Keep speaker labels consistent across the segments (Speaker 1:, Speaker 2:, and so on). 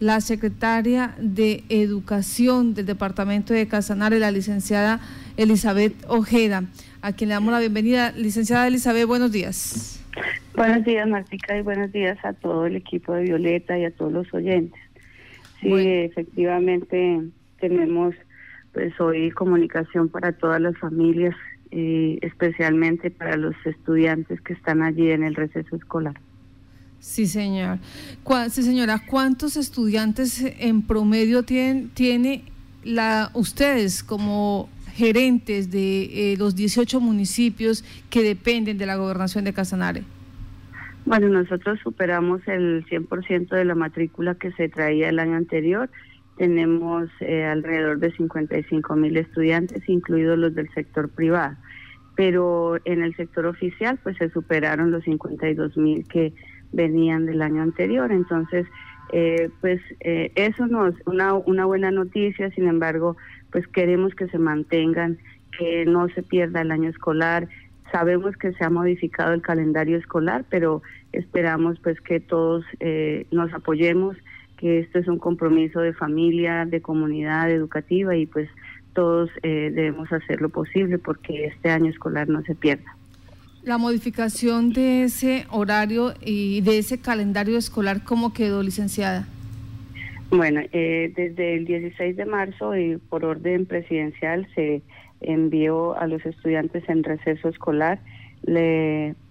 Speaker 1: la secretaria de Educación del Departamento de Casanare, la licenciada Elizabeth Ojeda, a quien le damos la bienvenida. Licenciada Elizabeth, buenos días.
Speaker 2: Buenos días, Martica, y buenos días a todo el equipo de Violeta y a todos los oyentes. Sí, efectivamente tenemos pues hoy comunicación para todas las familias, eh, especialmente para los estudiantes que están allí en el receso escolar.
Speaker 1: Sí, señor. Sí, señora, ¿cuántos estudiantes en promedio tienen, tiene la, ustedes como gerentes de eh, los 18 municipios que dependen de la gobernación de Casanare?
Speaker 2: Bueno, nosotros superamos el 100% de la matrícula que se traía el año anterior. Tenemos eh, alrededor de 55 mil estudiantes, incluidos los del sector privado. Pero en el sector oficial, pues se superaron los 52 mil que venían del año anterior. Entonces, eh, pues eh, eso no es una, una buena noticia, sin embargo, pues queremos que se mantengan, que no se pierda el año escolar. Sabemos que se ha modificado el calendario escolar, pero esperamos pues que todos eh, nos apoyemos, que esto es un compromiso de familia, de comunidad educativa y pues todos debemos hacer lo posible porque este año escolar no se pierda
Speaker 1: la modificación de ese horario y de ese calendario escolar, ¿cómo quedó, licenciada?
Speaker 2: Bueno, eh, desde el 16 de marzo y por orden presidencial se envió a los estudiantes en receso escolar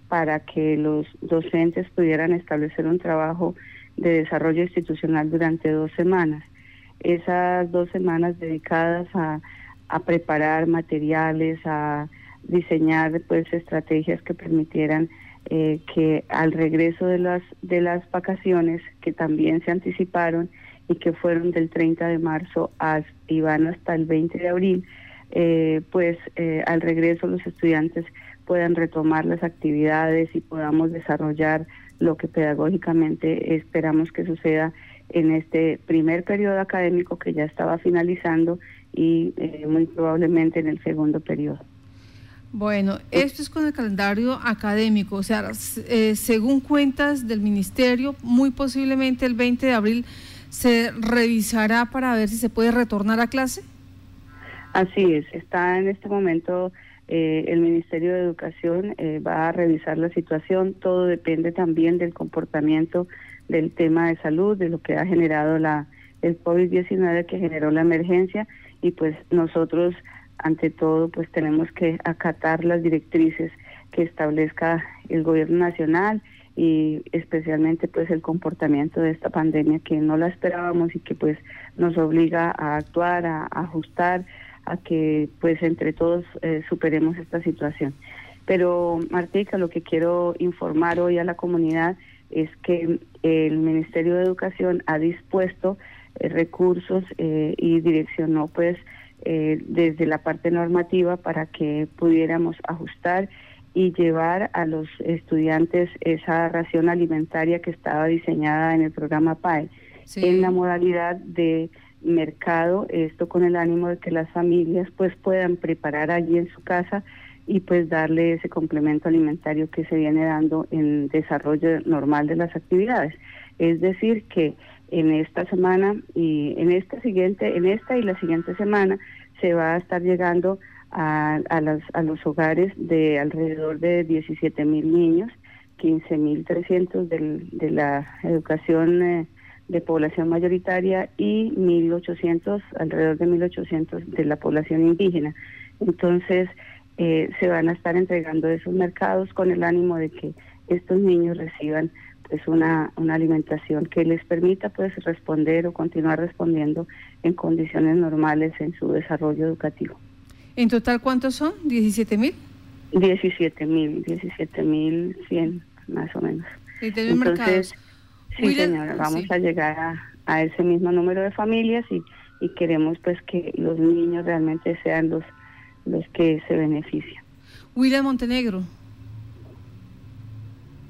Speaker 2: para que los docentes pudieran establecer un trabajo de desarrollo institucional durante dos semanas. Esas dos semanas dedicadas a preparar materiales, a diseñar pues estrategias que permitieran eh, que al regreso de las de las vacaciones que también se anticiparon y que fueron del 30 de marzo hasta, y van hasta el 20 de abril, eh, pues eh, al regreso los estudiantes puedan retomar las actividades y podamos desarrollar lo que pedagógicamente esperamos que suceda en este primer periodo académico que ya estaba finalizando y muy probablemente en el segundo periodo.
Speaker 1: Bueno, esto es con el calendario académico, o sea, eh, según cuentas del ministerio, muy posiblemente el 20 de abril se revisará para ver si se puede retornar a clase.
Speaker 2: Así es, está en este momento eh, el Ministerio de Educación eh, va a revisar la situación, todo depende también del comportamiento del tema de salud, de lo que ha generado la el COVID-19 que generó la emergencia y pues nosotros ante todo, pues tenemos que acatar las directrices que establezca el gobierno nacional y especialmente pues el comportamiento de esta pandemia que no la esperábamos y que pues nos obliga a actuar, a, ajustar, a que pues entre todos eh, superemos esta situación. Pero Martica, lo que quiero informar hoy a la comunidad es que el Ministerio de Educación ha dispuesto eh, recursos eh, y direccionó pues eh, desde la parte normativa para que pudiéramos ajustar y llevar a los estudiantes esa ración alimentaria que estaba diseñada en el programa PAE en la modalidad de mercado, esto con el ánimo de que las familias pues puedan preparar allí en su casa y pues darle ese complemento alimentario que se viene dando en desarrollo normal de las actividades. Es decir, que en esta semana y en esta siguiente, en esta y la siguiente semana se va a estar llegando a, a, las, a los hogares de alrededor de 17 mil niños, 15 mil 300 de la educación eh, de población mayoritaria y 1.800, alrededor de 1.800 de la población indígena. Entonces, eh, se van a estar entregando esos mercados con el ánimo de que estos niños reciban es una, una alimentación que les permita pues responder o continuar respondiendo en condiciones normales en su desarrollo educativo.
Speaker 1: ¿En total cuántos son? ¿17 mil?
Speaker 2: 17 mil, 17 mil 100 más o menos. Entonces, sí señora, vamos a llegar a, a, ese mismo número de familias y, y queremos pues que los niños realmente sean los, los que se benefician.
Speaker 1: William Montenegro.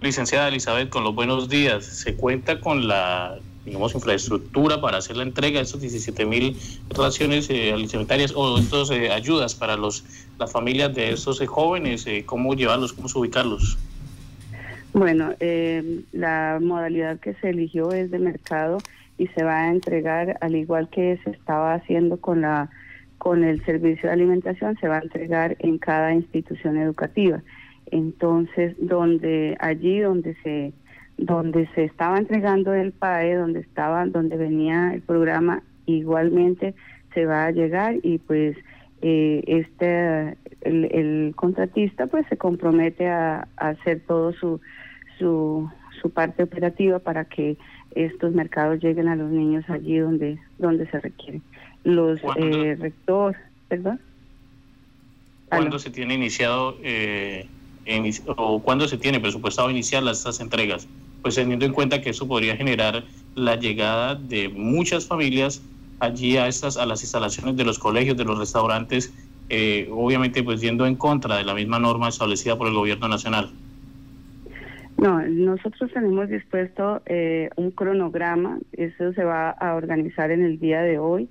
Speaker 3: Licenciada Elizabeth, con los buenos días. ¿Se cuenta con la digamos, infraestructura para hacer la entrega de estos 17 mil raciones eh, alimentarias o estas eh, ayudas para los las familias de estos eh, jóvenes? ¿Cómo llevarlos, cómo ubicarlos?
Speaker 2: Bueno, la modalidad que se eligió es de mercado y se va a entregar, al igual que se estaba haciendo con la con el servicio de alimentación, se va a entregar en cada institución educativa. Entonces, donde allí donde se donde se estaba entregando el PAE, donde estaba, donde venía el programa, igualmente se va a llegar y pues eh, este el, contratista pues se compromete a, hacer todo su, su su parte operativa para que estos mercados lleguen a los niños allí donde donde se requieren. Los eh, rectores, perdón.
Speaker 3: ¿Cuándo se tiene iniciado eh, o cuándo se tiene presupuestado iniciar estas entregas? Pues teniendo en cuenta que eso podría generar la llegada de muchas familias allí a estas a las instalaciones de los colegios, de los restaurantes, eh, obviamente pues yendo en contra de la misma norma establecida por el gobierno nacional.
Speaker 2: No, nosotros tenemos dispuesto eh, un cronograma, eso se va a organizar en el día de hoy.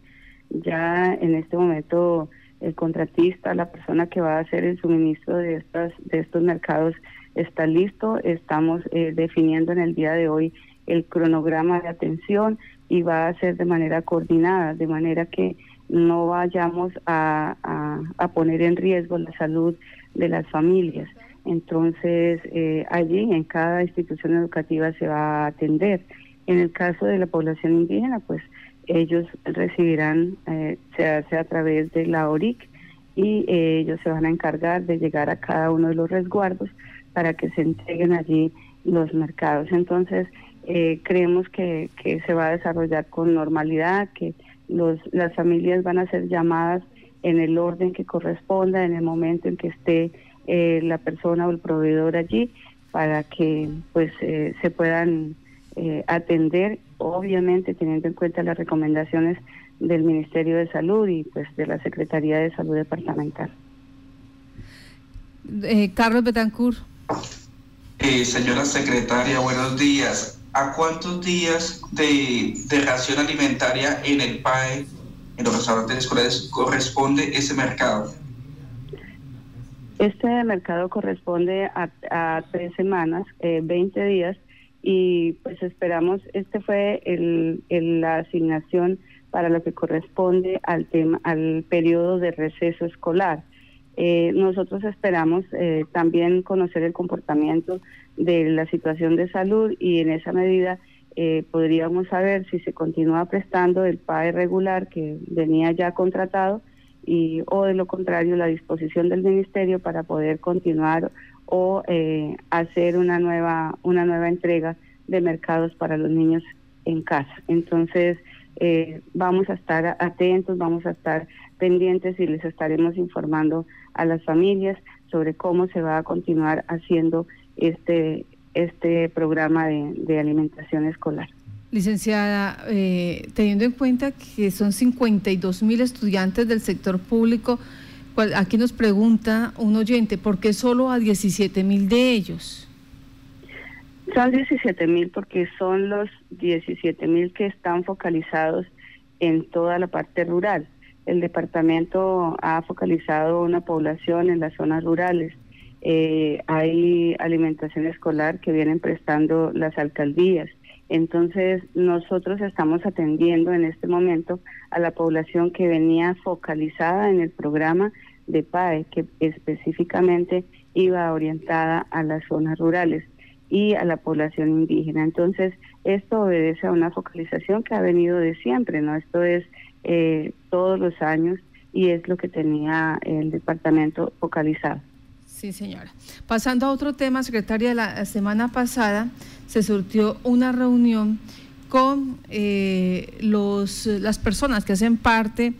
Speaker 2: Ya en este momento el contratista, la persona que va a hacer el suministro de estas de estos mercados está listo. Estamos eh, definiendo en el día de hoy el cronograma de atención y va a ser de manera coordinada, de manera que no vayamos a, a poner en riesgo la salud de las familias. Entonces, eh, allí en cada institución educativa se va a atender. En el caso de la población indígena, pues ellos recibirán, eh, se hace a través de la ORIC y eh, ellos se van a encargar de llegar a cada uno de los resguardos para que se entreguen allí los mercados. Entonces, eh, creemos que, que se va a desarrollar con normalidad, que los, las familias van a ser llamadas en el orden que corresponda, en el momento en que esté eh, la persona o el proveedor allí para que pues eh, se puedan atender, obviamente teniendo en cuenta las recomendaciones del Ministerio de Salud y pues de la Secretaría de Salud Departamental.
Speaker 1: Carlos Betancourt.
Speaker 4: señora secretaria, buenos días. ¿A cuántos días de, de ración alimentaria en el PAE, en los restaurantes escolares, corresponde ese mercado?
Speaker 2: Este mercado corresponde a, tres semanas, eh, 20 días, y pues esperamos, este fue el, la asignación para lo que corresponde al tema, al periodo de receso escolar. Eh, nosotros esperamos eh, también conocer el comportamiento de la situación de salud y en esa medida eh, podríamos saber si se continúa prestando el PAE regular que venía ya contratado y o de lo contrario la disposición del ministerio para poder continuar o eh, hacer una nueva una nueva entrega de mercados para los niños en casa. Entonces eh, vamos a estar atentos vamos a estar pendientes y les estaremos informando a las familias sobre cómo se va a continuar haciendo este este programa de alimentación escolar.
Speaker 1: Licenciada, eh, teniendo en cuenta que son 52 mil estudiantes del sector público, aquí nos pregunta un oyente, ¿por qué solo a 17 mil de ellos?
Speaker 2: Son 17 mil porque son los 17 mil que están focalizados en toda la parte rural. El departamento ha focalizado una población en las zonas rurales. Eh, hay alimentación escolar que vienen prestando las alcaldías. Entonces, nosotros estamos atendiendo en este momento a la población que venía focalizada en el programa de PAE, que específicamente iba orientada a las zonas rurales y a la población indígena. Entonces, esto obedece a una focalización que ha venido de siempre, ¿no? Esto es eh, todos los años y es lo que tenía el departamento focalizado.
Speaker 1: Sí, señora. Pasando a otro tema, secretaria, la semana pasada se surtió una reunión con eh, los, las personas que hacen parte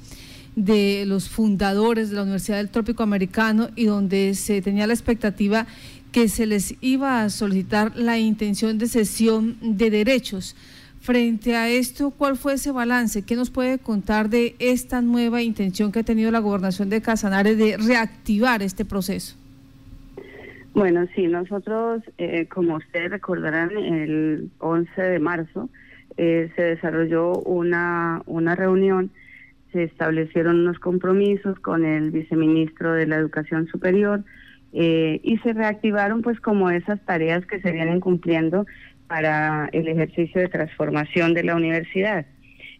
Speaker 1: de los fundadores de la Universidad del Trópico Americano y donde se tenía la expectativa que se les iba a solicitar la intención de cesión de derechos. Frente a esto, ¿cuál fue ese balance? ¿Qué nos puede contar de esta nueva intención que ha tenido la gobernación de Casanare de reactivar este proceso?
Speaker 2: Bueno, sí, nosotros, eh, como ustedes recordarán, el 11 de marzo eh, se desarrolló una, una reunión, se establecieron unos compromisos con el viceministro de la Educación Superior eh, y se reactivaron pues como esas tareas que se vienen cumpliendo para el ejercicio de transformación de la universidad.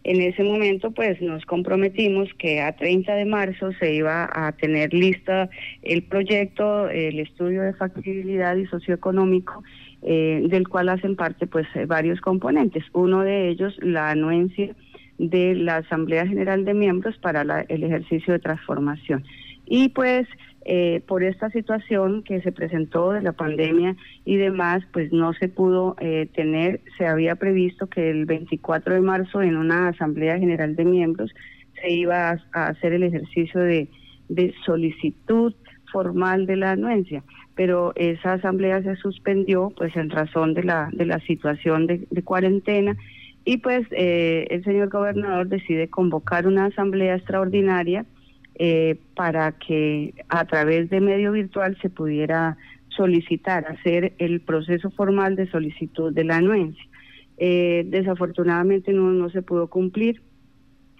Speaker 2: En ese momento, pues nos comprometimos que a 30 de marzo se iba a tener lista el proyecto, el estudio de factibilidad y socioeconómico, eh, del cual hacen parte pues varios componentes. Uno de ellos, la anuencia de la Asamblea General de Miembros para el ejercicio de transformación. Y pues eh, por esta situación que se presentó de la pandemia y demás, pues no se pudo eh, tener, se había previsto que el 24 de marzo en una Asamblea General de Miembros se iba a, hacer el ejercicio de, solicitud formal de la anuencia, pero esa asamblea se suspendió pues en razón de la, de la situación de, cuarentena. Y pues eh, el señor gobernador decide convocar una asamblea extraordinaria eh, para que a través de medio virtual se pudiera solicitar, hacer el proceso formal de solicitud de la anuencia. Eh, desafortunadamente no, no se pudo cumplir.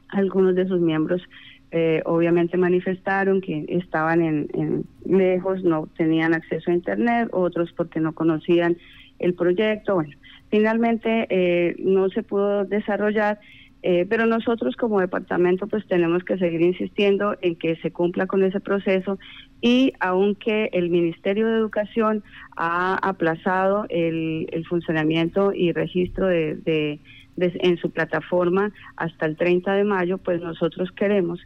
Speaker 2: Algunos de sus miembros eh, obviamente manifestaron que estaban en, lejos, no tenían acceso a Internet, otros porque no conocían el proyecto. Bueno, finalmente no se pudo desarrollar eh, pero nosotros como departamento pues tenemos que seguir insistiendo en que se cumpla con ese proceso y aunque el Ministerio de Educación ha aplazado el, funcionamiento y registro de, en su plataforma hasta el 30 de mayo, pues nosotros queremos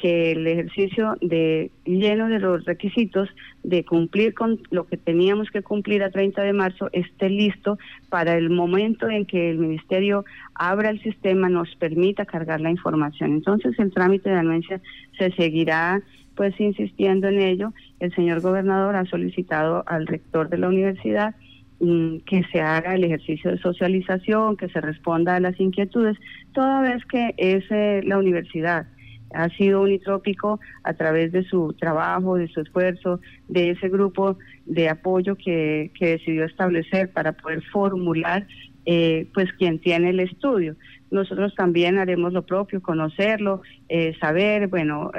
Speaker 2: que el ejercicio de lleno de los requisitos de cumplir con lo que teníamos que cumplir a 30 de marzo esté listo para el momento en que el ministerio abra el sistema nos permita cargar la información. Entonces el trámite de anuencia se seguirá pues insistiendo en ello. El señor gobernador ha solicitado al rector de la universidad mm, que se haga el ejercicio de socialización, que se responda a las inquietudes, toda vez que es eh, la universidad ha sido unitrópico a través de su trabajo, de su esfuerzo, de ese grupo de apoyo que, que decidió establecer para poder formular eh, pues quien tiene el estudio. Nosotros también haremos lo propio, conocerlo, eh, saber, bueno,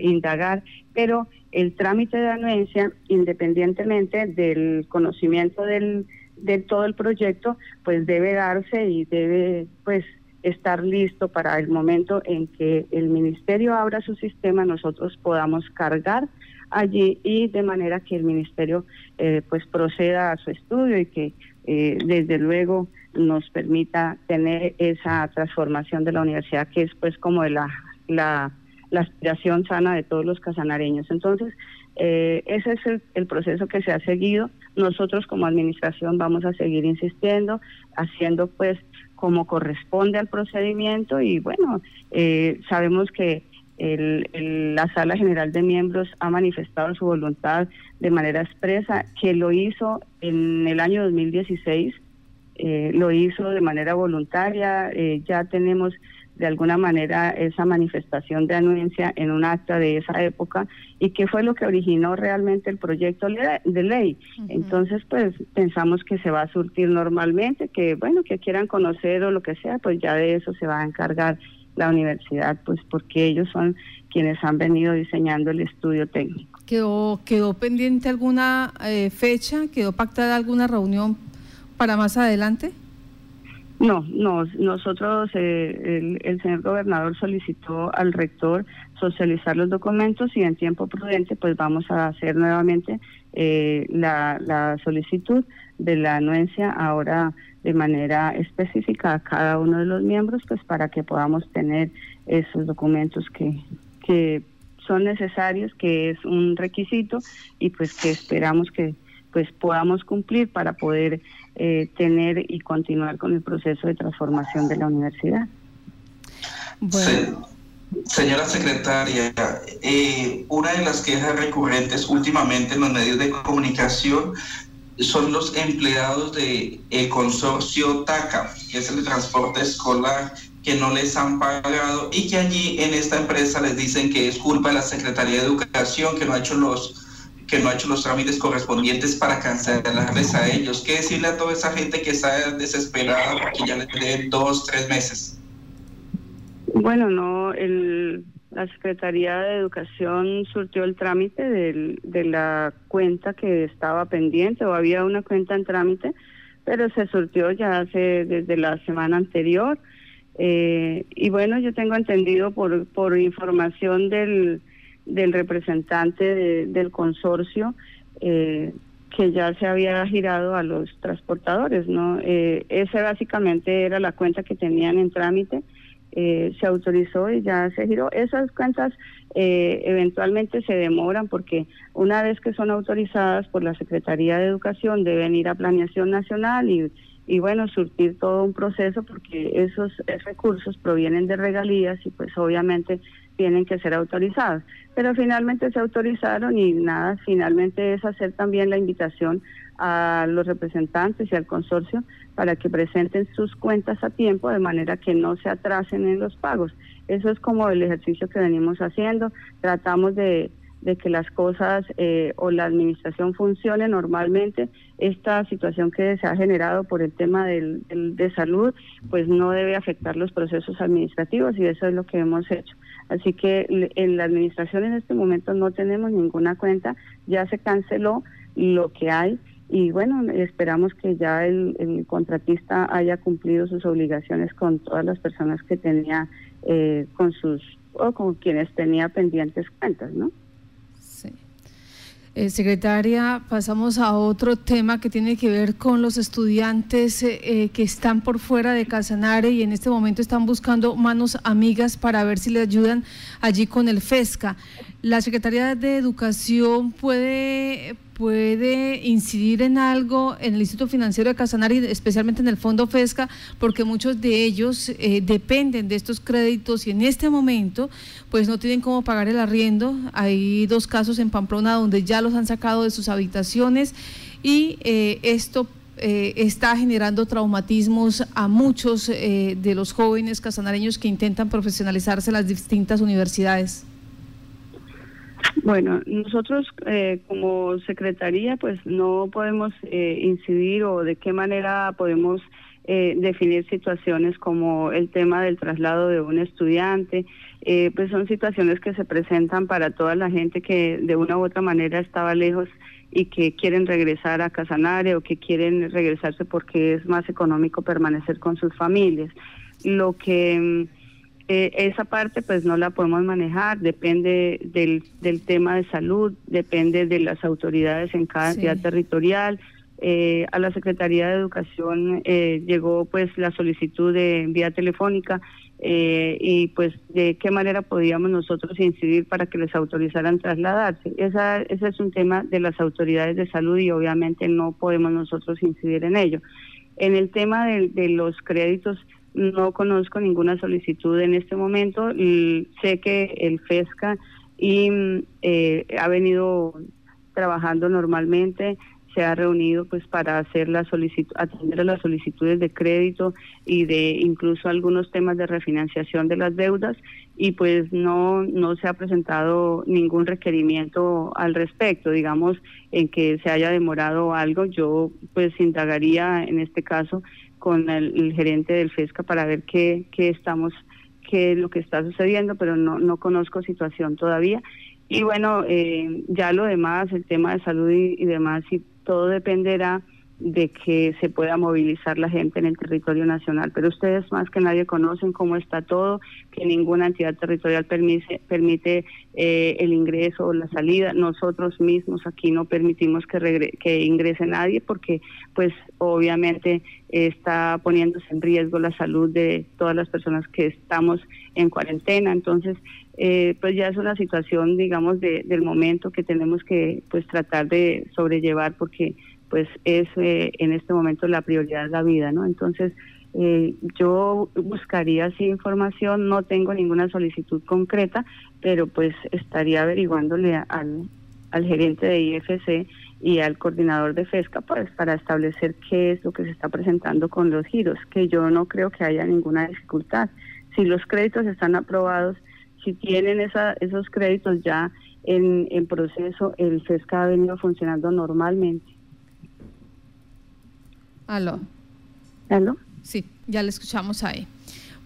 Speaker 2: indagar, pero el trámite de anuencia, independientemente del conocimiento del, de todo el proyecto, pues debe darse y debe pues estar listo para el momento en que el ministerio abra su sistema, nosotros podamos cargar allí y de manera que el ministerio eh, pues proceda a su estudio y que eh, desde luego nos permita tener esa transformación de la universidad que es pues como de la, la, aspiración sana de todos los casanareños. Entonces, eh, ese es el, el, proceso que se ha seguido. Nosotros como administración vamos a seguir insistiendo, haciendo pues como corresponde al procedimiento y bueno, eh, sabemos que el, la Sala General de Miembros ha manifestado su voluntad de manera expresa, que lo hizo en el año 2016, eh, lo hizo de manera voluntaria, eh, ya tenemos de alguna manera esa manifestación de anuencia en un acta de esa época y qué fue lo que originó realmente el proyecto de ley. Entonces, pues pensamos que se va a surtir normalmente, que bueno, que quieran conocer o lo que sea, pues ya de eso se va a encargar la universidad, pues porque ellos son quienes han venido diseñando el estudio técnico.
Speaker 1: ¿Quedó, quedó pendiente alguna eh, fecha? ¿Quedó pactada alguna reunión para más adelante?
Speaker 2: No, no, nosotros, eh, el, señor gobernador solicitó al rector socializar los documentos y en tiempo prudente pues vamos a hacer nuevamente eh, la, solicitud de la anuencia ahora de manera específica a cada uno de los miembros pues para que podamos tener esos documentos que, que son necesarios, que es un requisito y pues que esperamos que pues podamos cumplir para poder eh, tener y continuar con el proceso de transformación de la universidad.
Speaker 4: señora secretaria, eh, una de las quejas recurrentes últimamente en los medios de comunicación son los empleados del de consorcio TACA, que es el de transporte escolar, que no les han pagado y que allí en esta empresa les dicen que es culpa de la Secretaría de Educación, que no ha hecho los que no ha hecho los trámites correspondientes para cancelarles a ellos. ¿Qué decirle a toda esa gente que está desesperada porque ya les den dos, tres meses?
Speaker 2: Bueno, no, el, la Secretaría de Educación surtió el trámite de la cuenta que estaba pendiente o había una cuenta en trámite pero se surtió ya hace desde la semana anterior. Eh, y bueno, yo tengo entendido por, por información del, del representante del consorcio eh, que ya se había girado a los transportadores, ¿no? Eh, esa básicamente era la cuenta que tenían en trámite, eh, se autorizó y ya se giró. Esas cuentas eh, eventualmente se demoran porque una vez que son autorizadas por la Secretaría de Educación deben ir a Planeación Nacional y, y bueno, surtir todo un proceso porque esos recursos provienen de regalías y pues obviamente tienen que ser autorizados. Pero finalmente se autorizaron y nada, finalmente es hacer también la invitación a los representantes y al consorcio para que presenten sus cuentas a tiempo de manera que no se atrasen en los pagos. Eso es como el ejercicio que venimos haciendo. Tratamos de, de que las cosas eh, o la administración funcione normalmente. Esta situación que se ha generado por el tema del, de salud, pues no debe afectar los procesos administrativos y eso es lo que hemos hecho. Así que en la administración en este momento no tenemos ninguna cuenta, ya se canceló lo que hay y bueno, esperamos que ya el, contratista haya cumplido sus obligaciones con todas las personas que tenía, eh, con sus o con quienes tenía pendientes cuentas, ¿no?
Speaker 1: Eh, secretaria, pasamos a otro tema que tiene que ver con los estudiantes eh, eh, que están por fuera de Casanare y en este momento están buscando manos amigas para ver si le ayudan allí con el FESCA. La Secretaría de Educación puede puede incidir en algo en el Instituto Financiero de Casanare, especialmente en el Fondo FESCA, porque muchos de ellos eh, dependen de estos créditos y en este momento pues no tienen cómo pagar el arriendo. Hay dos casos en Pamplona donde ya los han sacado de sus habitaciones y eh, esto eh, está generando traumatismos a muchos de los jóvenes casanareños que intentan profesionalizarse en las distintas universidades.
Speaker 2: Bueno, nosotros eh, como secretaría pues no podemos eh, incidir o de qué manera podemos eh, definir situaciones como el tema del traslado de un estudiante, pues son situaciones que se presentan para toda la gente que de una u otra manera estaba lejos y que quieren regresar a Casanare o que quieren regresarse porque es más económico permanecer con sus familias. Lo que mm, eh, esa parte pues no la podemos manejar, depende del, del tema de salud, depende de las autoridades en cada entidad territorial. Eh, a la Secretaría de Educación eh, llegó pues la solicitud de vía telefónica y pues de qué manera podíamos nosotros incidir para que les autorizaran trasladarse. Esa, ese es un tema de las autoridades de salud y obviamente no podemos nosotros incidir en ello. En el tema de, de los créditos no conozco ninguna solicitud en este momento. Sé que el FESCA y, eh, ha venido trabajando normalmente, se ha reunido pues para hacer la atender a las solicitudes de crédito y de incluso algunos temas de refinanciación de las deudas y pues no no se ha presentado ningún requerimiento al respecto, digamos en que se haya demorado algo, yo pues indagaría en este caso con el, gerente del FESCA para ver qué, qué estamos, qué es lo que está sucediendo, pero no, no conozco situación todavía. Y bueno, eh, ya lo demás, el tema de salud y, y demás, y todo dependerá de que se pueda movilizar la gente en el territorio nacional. Pero ustedes más que nadie conocen cómo está todo, que ninguna entidad territorial permite, permite eh, el ingreso o la salida. Nosotros mismos aquí no permitimos que, que ingrese nadie porque pues obviamente está poniéndose en riesgo la salud de todas las personas que estamos en cuarentena. Entonces, eh, pues ya es una situación, digamos, de, del momento que tenemos que pues tratar de sobrellevar porque pues es eh, en este momento la prioridad de la vida, ¿no? Entonces, eh, yo buscaría así información, no tengo ninguna solicitud concreta, pero pues estaría averiguándole al, al gerente de IFC y al coordinador de FESCA pues, para establecer qué es lo que se está presentando con los giros, que yo no creo que haya ninguna dificultad. Si los créditos están aprobados, si tienen esa, esos créditos ya en, en proceso, el FESCA ha venido funcionando normalmente.
Speaker 1: Aló.
Speaker 2: ¿Aló?
Speaker 1: Sí, ya le escuchamos ahí.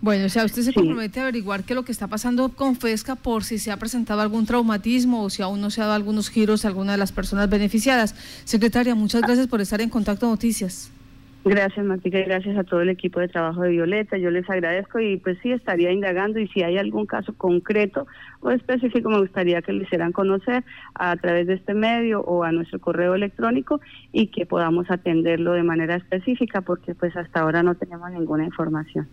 Speaker 1: Bueno, o sea, usted se compromete a averiguar qué es lo que está pasando con FESCA por si se ha presentado algún traumatismo o si aún no se ha dado algunos giros a alguna de las personas beneficiadas. Secretaria, muchas gracias por estar en Contacto Noticias.
Speaker 2: Gracias, Martica, y gracias a todo el equipo de trabajo de Violeta. Yo les agradezco y pues sí, estaría indagando y si hay algún caso concreto o específico, me gustaría que lo hicieran conocer a través de este medio o a nuestro correo electrónico y que podamos atenderlo de manera específica porque pues hasta ahora no tenemos ninguna información.